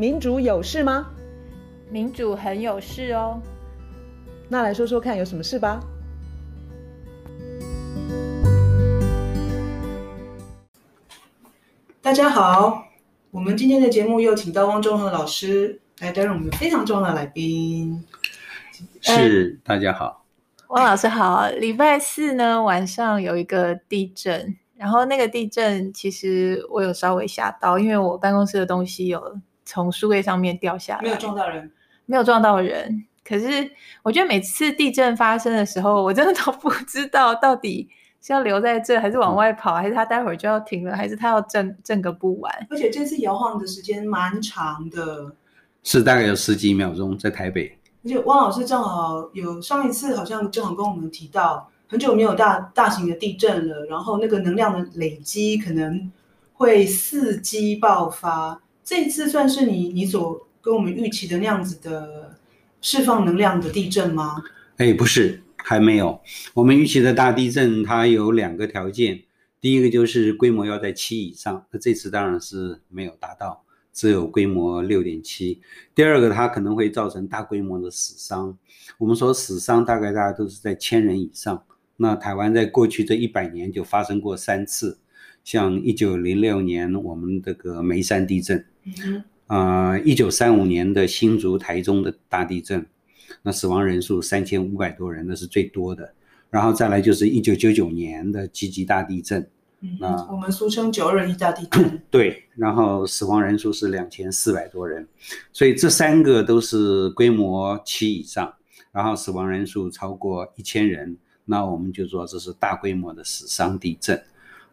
民主有事吗？民主很有事哦。那来说说看，有什么事吧？大家好，我们今天的节目又请到汪中和老师来担任我们非常重要的来宾。是，大家好，汪老师好。礼拜四呢，晚上有一个地震，然后那个地震其实我有稍微吓到，因为我办公室的东西有从书柜上面掉下来，没有撞到人，没有撞到人。可是我觉得每次地震发生的时候，我真的都不知道到底是要留在这，还是往外跑，还是他待会儿就要停了，还是他要震震个不完。而且这次摇晃的时间蛮长的，是大概有十几秒钟，在台北。而且汪老师正好有上一次好像正好跟我们提到，很久没有大大型的地震了，然后那个能量的累积可能会伺机爆发。这次算是你你所跟我们预期的那样子的释放能量的地震吗？哎，不是，还没有。我们预期的大地震它有两个条件，第一个就是规模要在七以上，那这次当然是没有达到，只有规模六点七。第二个，它可能会造成大规模的死伤。我们说死伤大概大家都是在千人以上。那台湾在过去这一百年就发生过三次。像一九零六年我们这个眉山地震，啊，一九三五年的新竹、台中的大地震，那死亡人数三千五百多人，那是最多的。然后再来就是一九九九年的集集大地震，嗯，我们俗称九二一大地震，对，然后死亡人数是两千四百多人，所以这三个都是规模七以上，然后死亡人数超过一千人，那我们就说这是大规模的死伤地震。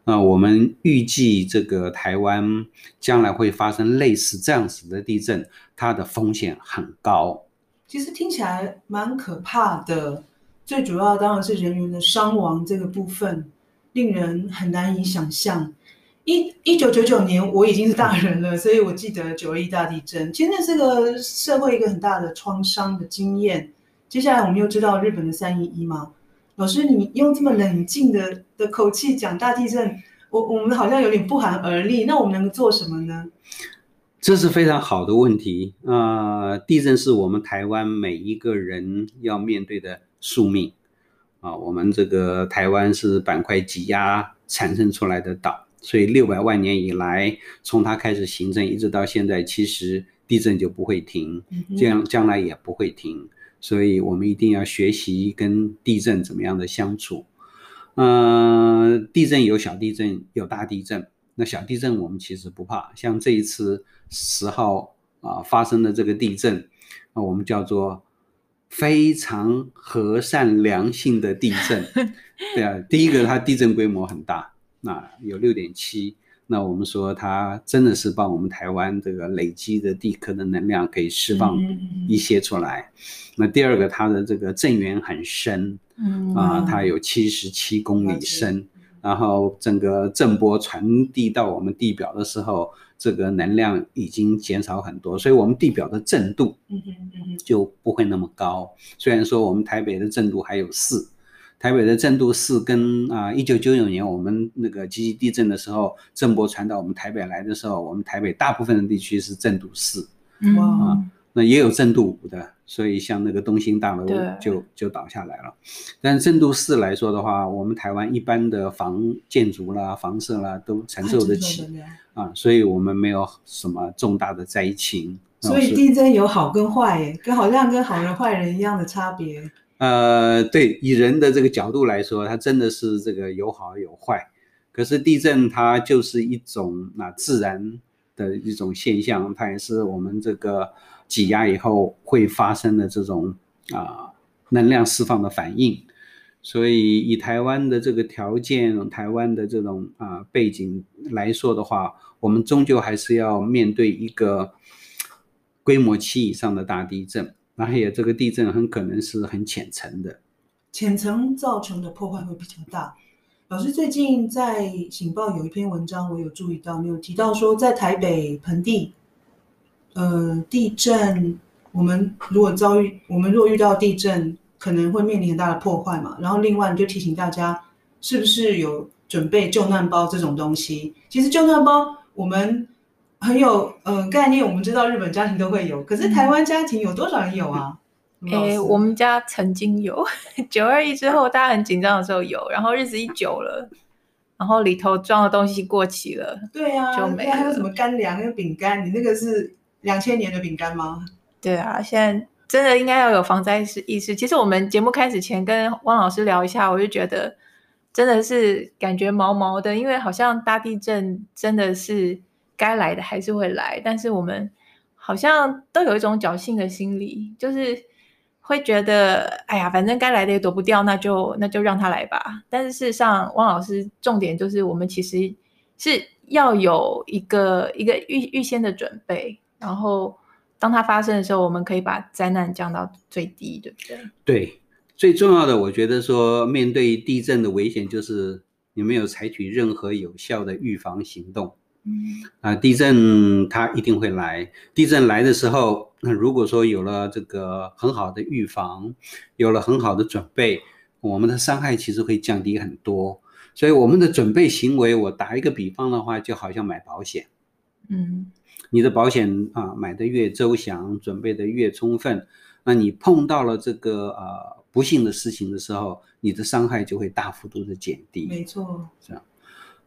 那我们预计这个台湾将来会发生类似这样子的地震，它的风险很高。其实听起来蛮可怕的，最主要当然是人员的伤亡这个部分，令人很难以想象。一一九九九年我已经是大人了，所以我记得九二一大地震，其实那是个社会一个很大的创伤的经验。接下来我们又知道日本的三一一嘛。老师，你用这么冷静的的口气讲大地震，我我们好像有点不寒而栗。那我们能做什么呢？这是非常好的问题啊，呃！地震是我们台湾每一个人要面对的宿命啊。我们这个台湾是板块挤压产生出来的岛，所以六百万年以来，从它开始形成一直到现在，其实地震就不会停，这样将来也不会停。所以我们一定要学习跟地震怎么样的相处。呃，地震有小地震，有大地震。那小地震我们其实不怕，像这一次十号啊发生的这个地震，啊，我们叫做非常和善良性的地震。对啊，第一个它地震规模很大，那有六点七。那我们说它真的是帮我们台湾这个累积的地壳的能量可以释放一些出来。那第二个，它的这个震源很深，啊，它有七十七公里深，然后整个震波传递到我们地表的时候，这个能量已经减少很多，所以我们地表的震度就不会那么高。虽然说我们台北的震度还有四。台北的震度四跟啊，一九九九年我们那个集集地震的时候，震波传到我们台北来的时候，我们台北大部分的地区是震度四，哇、啊，那也有震度五的，所以像那个东兴大楼就就倒下来了。但震度四来说的话，我们台湾一般的房建筑啦、房舍啦都承受得起啊，所以我们没有什么重大的灾情。所以地震有好跟坏，跟好像跟好人坏人一样的差别。呃，对，以人的这个角度来说，它真的是这个有好有坏。可是地震它就是一种那自然的一种现象，它也是我们这个挤压以后会发生的这种啊能量释放的反应。所以以台湾的这个条件，台湾的这种啊背景来说的话，我们终究还是要面对一个规模七以上的大地震。那还有这个地震很可能是很浅层的，浅层造成的破坏会比较大。老师最近在《醒报》有一篇文章，我有注意到，你有提到说，在台北盆地，呃，地震，我们如果遭遇，我们如果遇到地震，可能会面临很大的破坏嘛。然后另外就提醒大家，是不是有准备救难包这种东西？其实救难包，我们很有呃概念。我们知道日本家庭都会有，可是台湾家庭有多少人有啊？诶、欸，我们家曾经有 九二一之后，大家很紧张的时候有，然后日子一久了，然后里头装的东西过期了，对啊，就没了。还有什么干粮、那个饼干？你那个是两千年的饼干吗？对啊，现在真的应该要有防灾意识。其实我们节目开始前跟汪老师聊一下，我就觉得真的是感觉毛毛的，因为好像大地震真的是该来的还是会来，但是我们好像都有一种侥幸的心理，就是。会觉得，哎呀，反正该来的也躲不掉，那就那就让他来吧。但是事实上，汪老师重点就是，我们其实是要有一个一个预预先的准备，然后当它发生的时候，我们可以把灾难降到最低，对不对？对，最重要的，我觉得说，面对地震的危险，就是你没有采取任何有效的预防行动。嗯啊，地震它一定会来。地震来的时候，那如果说有了这个很好的预防，有了很好的准备，我们的伤害其实会降低很多。所以我们的准备行为，我打一个比方的话，就好像买保险。嗯，你的保险啊，买的越周详，准备的越充分，那你碰到了这个呃不幸的事情的时候，你的伤害就会大幅度的减低。没错，这样。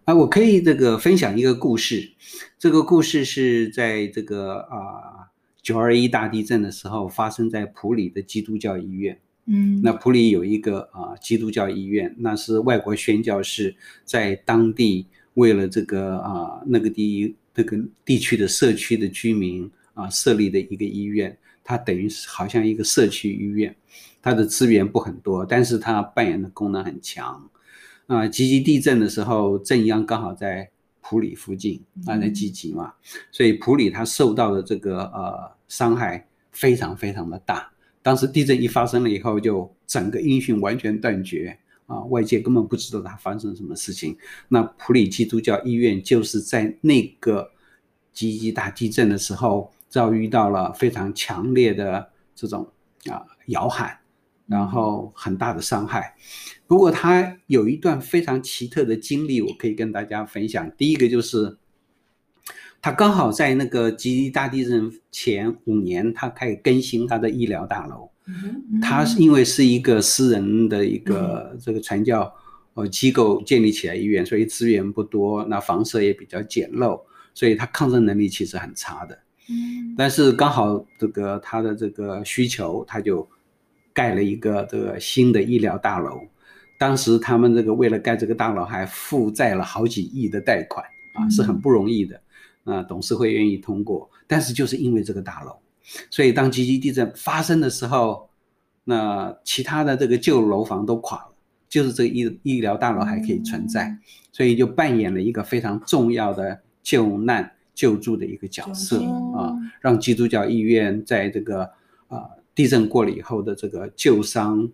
啊，我可以这个分享一个故事。这个故事是在这个啊九二一大地震的时候发生在普里的基督教医院。嗯，那普里有一个啊基督教医院，那是外国宣教士在当地为了这个啊那个地那个地区的社区的居民啊设立的一个医院。它等于是好像一个社区医院，它的资源不很多，但是它扮演的功能很强。啊，吉吉地震的时候，震央刚好在普里附近啊，在积极嘛，所以普里它受到的这个呃伤害非常非常的大。当时地震一发生了以后，就整个音讯完全断绝啊，外界根本不知道它发生什么事情。那普里基督教医院就是在那个吉吉大地震的时候，遭遇到了非常强烈的这种啊摇撼。然后很大的伤害，不过他有一段非常奇特的经历，我可以跟大家分享。第一个就是，他刚好在那个吉利大地震前五年，他开始更新他的医疗大楼。他是因为是一个私人的一个这个传教呃机构建立起来医院，所以资源不多，那房舍也比较简陋，所以他抗震能力其实很差的。但是刚好这个他的这个需求，他就。盖了一个这个新的医疗大楼，当时他们这个为了盖这个大楼还负债了好几亿的贷款啊，是很不容易的。啊，董事会愿意通过，但是就是因为这个大楼，所以当积极地震发生的时候，那其他的这个旧楼房都垮了，就是这个医医疗大楼还可以存在，所以就扮演了一个非常重要的救难救助的一个角色啊，让基督教医院在这个啊。地震过了以后的这个救伤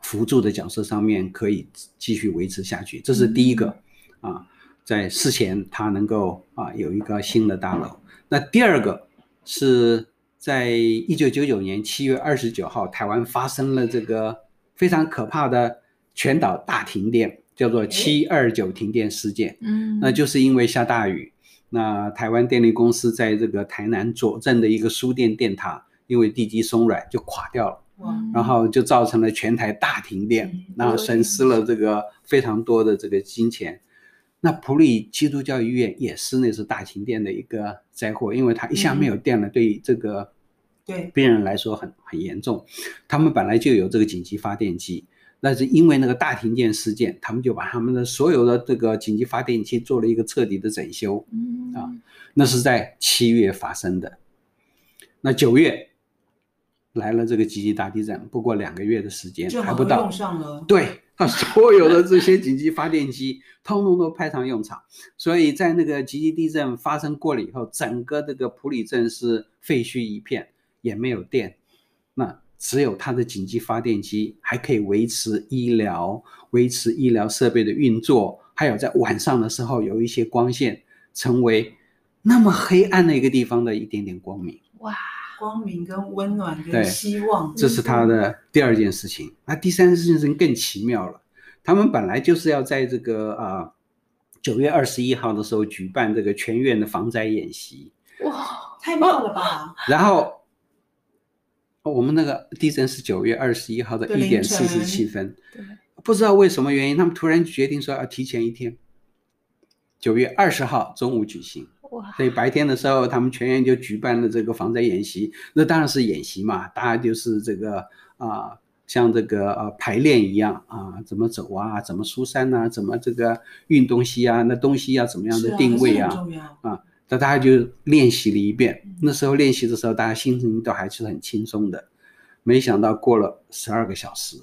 辅助的角色上面可以继续维持下去，这是第一个啊，在事前它能够啊有一个新的大楼。那第二个是在一九九九年七月二十九号，台湾发生了这个非常可怕的全岛大停电，叫做七二九停电事件。嗯，那就是因为下大雨，那台湾电力公司在这个台南左镇的一个输电电塔。因为地基松软就垮掉了，然后就造成了全台大停电，然后损失了这个非常多的这个金钱。那普利基督教医院也是那次大停电的一个灾祸，因为它一下没有电了，对这个对病人来说很很严重。他们本来就有这个紧急发电机，但是因为那个大停电事件，他们就把他们的所有的这个紧急发电机做了一个彻底的整修。啊，那是在七月发生的，那九月。来了这个集集大地震，不过两个月的时间还不到，用上了。对，他所有的这些紧急发电机，通通都派上用场。所以在那个集集地震发生过了以后，整个这个普里镇是废墟一片，也没有电，那只有它的紧急发电机还可以维持医疗、维持医疗设备的运作，还有在晚上的时候有一些光线，成为那么黑暗的一个地方的一点点光明。哇！光明跟温暖跟希望，这是他的第二件事情。那第三件事情更奇妙了，他们本来就是要在这个啊九月二十一号的时候举办这个全院的防灾演习。哇，太棒了吧！然后我们那个地震是九月二十一号的一点四十七分，不知道为什么原因，他们突然决定说要提前一天，九月二十号中午举行。哇！所以白天的时候，他们全员就举办了这个防灾演习。那当然是演习嘛，大家就是这个啊、呃，像这个呃排练一样啊，怎么走啊，怎么疏散呐，怎么这个运东西啊，那东西要怎么样的定位啊？啊，那大家就练习了一遍。那时候练习的时候，大家心情都还是很轻松的。没想到过了十二个小时，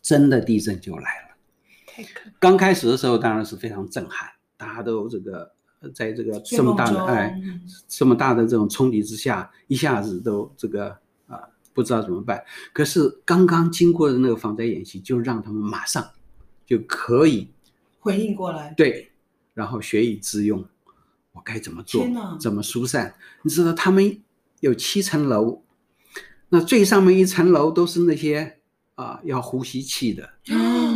真的地震就来了。刚开始的时候当然是非常震撼，大家都这个。在这个这么大的哎，这么大的这种冲击之下，一下子都这个啊不知道怎么办。可是刚刚经过的那个防灾演习，就让他们马上就可以回应过来。对，然后学以致用，我该怎么做？怎么疏散？你知道他们有七层楼，那最上面一层楼都是那些啊要呼吸器的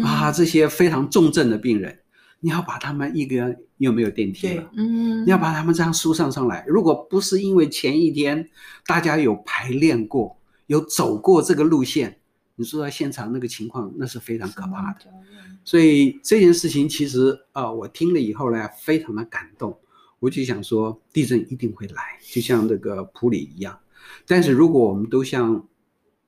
啊这些非常重症的病人。你要把他们一个又没有电梯了，嗯，你要把他们这样疏散上来。如果不是因为前一天大家有排练过，有走过这个路线，你说到现场那个情况，那是非常可怕的。所以这件事情其实啊、呃，我听了以后呢，非常的感动。我就想说，地震一定会来，就像那个普里一样。但是如果我们都像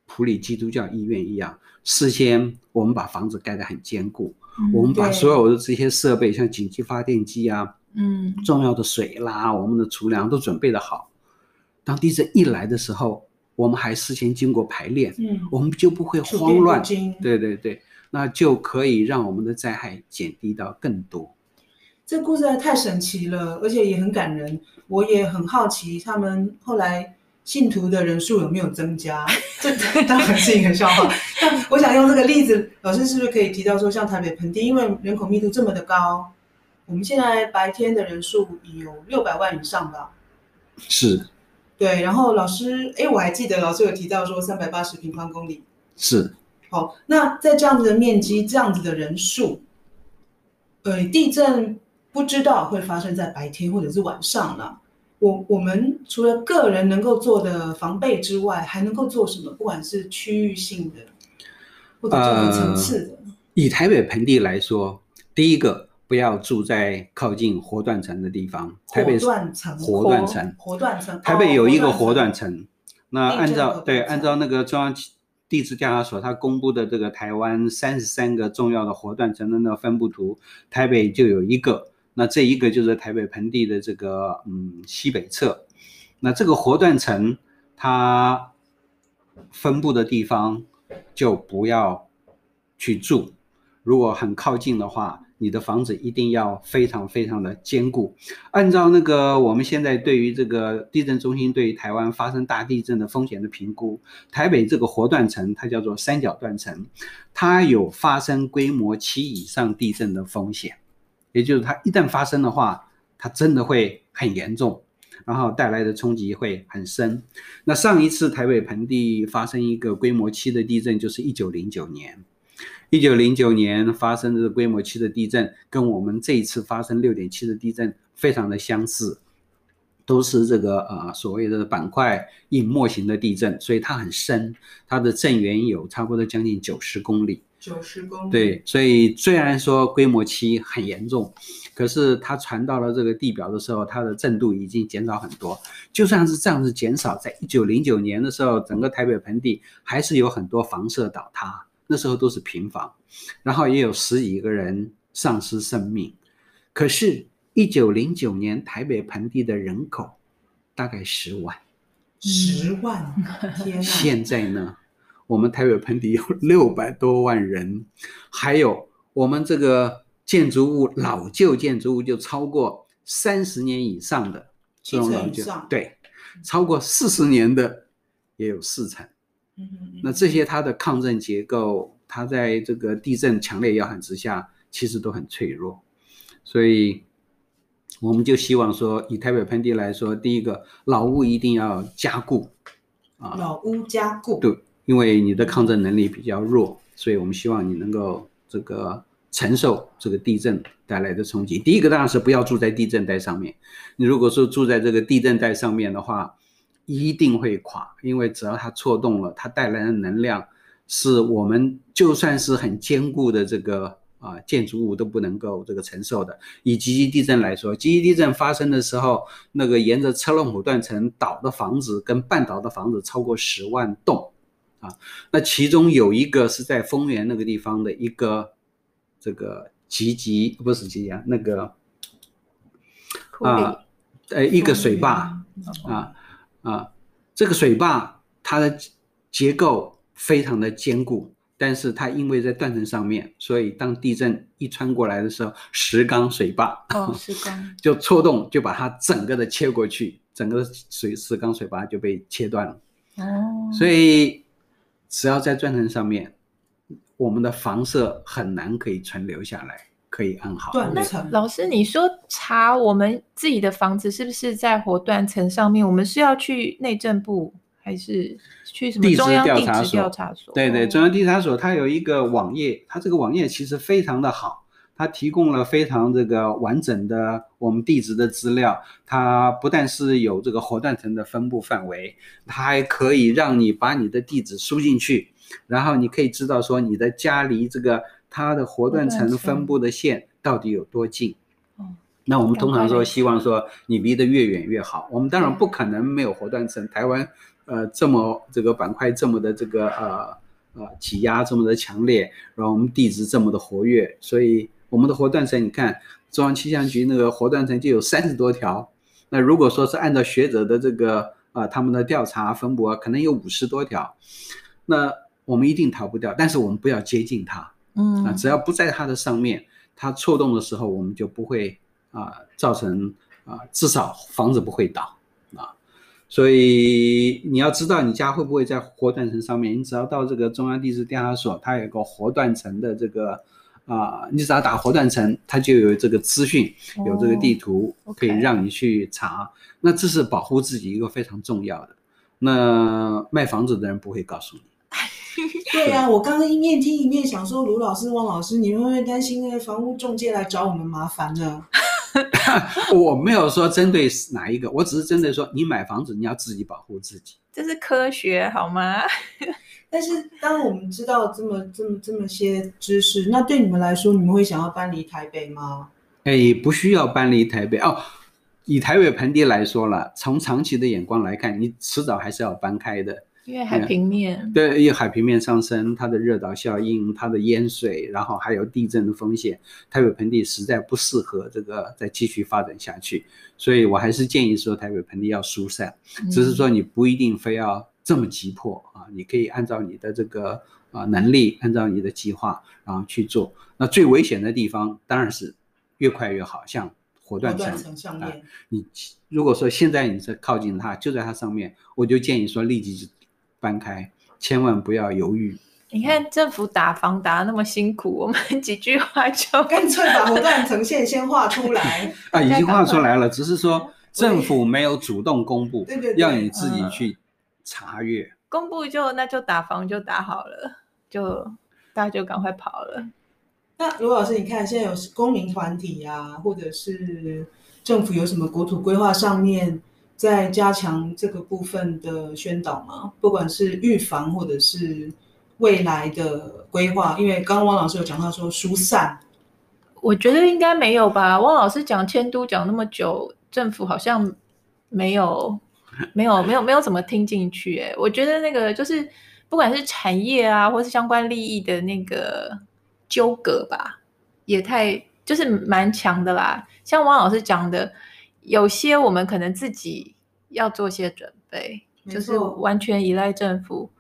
埔里基督教医院一样，事先我们把房子盖得很坚固。我们把所有的这些设备，像紧急发电机啊，嗯，重要的水啦，我们的储粮都准备得好。当地震一来的时候，我们还事先经过排练，嗯，我们就不会慌乱。对对对，那就可以让我们的灾害减低到更多。这故事太神奇了，而且也很感人。我也很好奇，他们后来。信徒的人数有没有增加？这当然是一个笑话。那我想用这个例子，老师是不是可以提到说，像台北盆地，因为人口密度这么的高，我们现在白天的人数有六百万以上吧？是。对，然后老师，哎，我还记得老师有提到说三百八十平方公里。是。好，那在这样子的面积，这样子的人数，呃，地震不知道会发生在白天或者是晚上呢？我我们除了个人能够做的防备之外，还能够做什么？不管是区域性的，或者这种层次的。呃，以台北盆地来说，第一个不要住在靠近活断层的地方。台北活断层，活断层，活断层。台北有一个活断层。那按照对，按照那个中央地质调查所他公布的这个台湾三十三个重要的活断层的那个分布图，台北就有一个。那这一个就是台北盆地的这个嗯西北侧，那这个活断层它分布的地方就不要去住，如果很靠近的话，你的房子一定要非常非常的坚固。按照那个我们现在对于这个地震中心对于台湾发生大地震的风险的评估，台北这个活断层它叫做三角断层，它有发生规模七以上地震的风险。也就是它一旦发生的话，它真的会很严重，然后带来的冲击会很深。那上一次台北盆地发生一个规模七的地震，就是一九零九年。一九零九年发生的规模七的地震，跟我们这一次发生六点七的地震非常的相似，都是这个呃所谓的板块隐没型的地震，所以它很深，它的震源有差不多将近九十公里。九十公里，对，所以虽然说规模期很严重，可是它传到了这个地表的时候，它的震度已经减少很多。就算是这样子减少，在一九零九年的时候，整个台北盆地还是有很多房舍倒塌，那时候都是平房，然后也有十几个人丧失生命。可是，一九零九年台北盆地的人口大概十万，十万，天哪！现在呢？我们台北盆地有 六百多万人，还有我们这个建筑物老旧建筑物就超过三十年以上的这种老旧，对，超过四十年的也有四成。那这些它的抗震结构，它在这个地震强烈摇撼之下，其实都很脆弱。所以我们就希望说，以台北盆地来说，第一个老屋一定要加固啊，老屋加固，对。因为你的抗震能力比较弱，所以我们希望你能够这个承受这个地震带来的冲击。第一个当然是不要住在地震带上面。你如果说住在这个地震带上面的话，一定会垮，因为只要它错动了，它带来的能量是我们就算是很坚固的这个啊建筑物都不能够这个承受的。以集集地震来说，集集地震发生的时候，那个沿着车笼埔断层倒的房子跟半倒的房子超过十万栋啊，那其中有一个是在丰原那个地方的一个这个集集不是集集啊，那个啊呃一个水坝啊。啊，这个水坝它的结构非常的坚固，但是它因为在断层上面，所以当地震一穿过来的时候，石冈水坝哦，石 冈就错动，就把它整个的切过去，整个水石冈水坝就被切断了。哦，所以只要在断层上面，我们的房舍很难可以存留下来。可以安好。断层，老师，你说查我们自己的房子是不是在活断层上面？我们是要去内政部，还是去什么中央地质调查所？对对，中央地质调查所它有一个网页，它这个网页其实非常的好，它提供了非常这个完整的我们地质的资料。它不但是有这个活断层的分布范围，它还可以让你把你的地址输进去，然后你可以知道说你的家离这个。它的活断层分布的线到底有多近？那我们通常说希望说你离得越远越好。我们当然不可能没有活断层。台湾呃这么这个板块这么的这个呃呃挤压这么的强烈，然后我们地质这么的活跃，所以我们的活断层你看中央气象局那个活断层就有三十多条。那如果说是按照学者的这个啊、呃、他们的调查分布啊，可能有五十多条。那我们一定逃不掉，但是我们不要接近它。嗯啊，只要不在它的上面，它错动的时候，我们就不会啊造成啊，至少房子不会倒啊。所以你要知道你家会不会在活断层上面，你只要到这个中央地质调查所，它有个活断层的这个啊，你只要打活断层，它就有这个资讯，有这个地图可以让你去查。那这是保护自己一个非常重要的。那卖房子的人不会告诉你。对呀、啊，我刚刚一面听一面想说，卢老师、汪老师，你们会不会担心那个房屋中介来找我们麻烦呢？我没有说针对哪一个，我只是针对说，你买房子你要自己保护自己，这是科学好吗？但是当我们知道这么这么这么些知识，那对你们来说，你们会想要搬离台北吗？哎，不需要搬离台北哦。以台北盆地来说了，从长期的眼光来看，你迟早还是要搬开的。因为海平面、嗯、对，因为海平面上升，它的热岛效应，它的淹水，然后还有地震的风险，台北盆地实在不适合这个再继续发展下去，所以我还是建议说台北盆地要疏散，只是说你不一定非要这么急迫啊，你可以按照你的这个啊能力，按照你的计划，然后去做。那最危险的地方当然是越快越好，像火断层上面，你如果说现在你是靠近它，就在它上面，我就建议说立即就。搬开，千万不要犹豫。你看政府打房打得那么辛苦，我们几句话就 干脆把火断层线先画出来。啊，已经画出来了，只是说政府没有主动公布，对对对，要你自己去查阅。公布就那就打房就打好了，就大家就赶快跑了。那卢老师，你看现在有公民团体啊，或者是政府有什么国土规划上面？在加强这个部分的宣导吗？不管是预防或者是未来的规划，因为刚刚汪老师有讲到说疏散，我觉得应该没有吧。汪老师讲迁都讲那么久，政府好像没有没有没有没有怎么听进去。哎，我觉得那个就是不管是产业啊，或是相关利益的那个纠葛吧，也太就是蛮强的啦。像王老师讲的。有些我们可能自己要做些准备，就是完全依赖政府，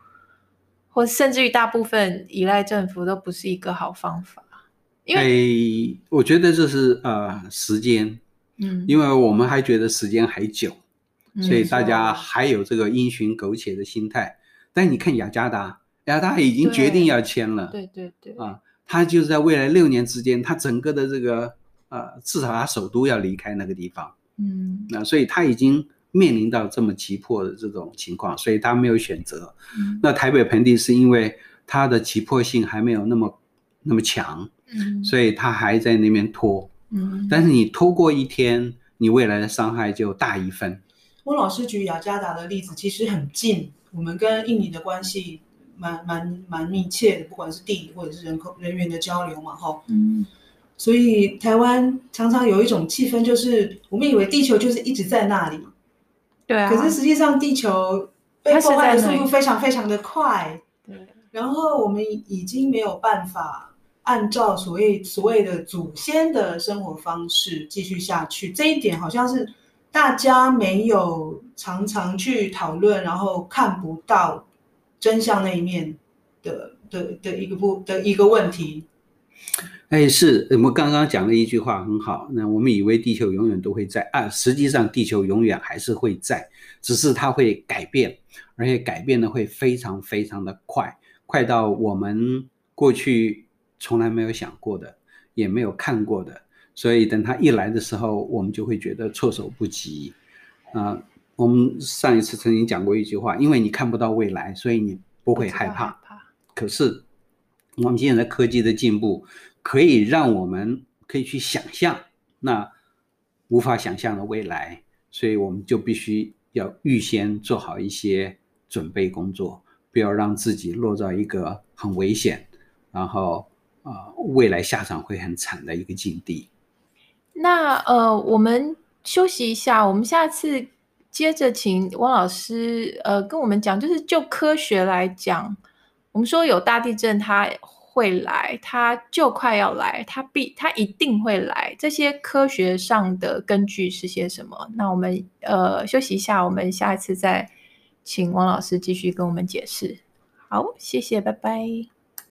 或甚至于大部分依赖政府都不是一个好方法。因为、哎、我觉得这是呃时间，嗯，因为我们还觉得时间还久，嗯、所以大家还有这个因循苟且的心态。但你看雅加达，雅加达已经决定要签了，对对对，啊，他就是在未来六年之间，他整个的这个呃，至少他首都要离开那个地方。嗯，那所以他已经面临到这么急迫的这种情况，所以他没有选择。嗯，那台北盆地是因为它的急迫性还没有那么那么强，嗯，所以他还在那边拖，嗯，但是你拖过一天，你未来的伤害就大一分。温老师举雅加达的例子其实很近，我们跟印尼的关系蛮蛮蛮密切的，不管是地理或者是人口人员的交流嘛，哈，嗯，所以台湾常常有一种气氛，就是我们以为地球就是一直在那里，对啊，可是实际上地球被破坏的速度非常非常的快，对，然后我们已经没有办法按照所谓所谓的祖先的生活方式继续下去，这一点好像是。大家没有常常去讨论，然后看不到真相那一面的的的一个不的一个问题。哎，是我们刚刚讲了一句话很好。那我们以为地球永远都会在啊，实际上地球永远还是会在，只是它会改变，而且改变的会非常非常的快，快到我们过去从来没有想过的，也没有看过的。所以等他一来的时候，我们就会觉得措手不及。啊、呃，我们上一次曾经讲过一句话，因为你看不到未来，所以你不会害怕。害怕。可是我们现在科技的进步，可以让我们可以去想象那无法想象的未来，所以我们就必须要预先做好一些准备工作，不要让自己落到一个很危险，然后啊、呃，未来下场会很惨的一个境地。那呃，我们休息一下，我们下次接着请汪老师呃跟我们讲，就是就科学来讲，我们说有大地震，它会来，它就快要来，它必它一定会来，这些科学上的根据是些什么？那我们呃休息一下，我们下一次再请汪老师继续跟我们解释。好，谢谢，拜拜。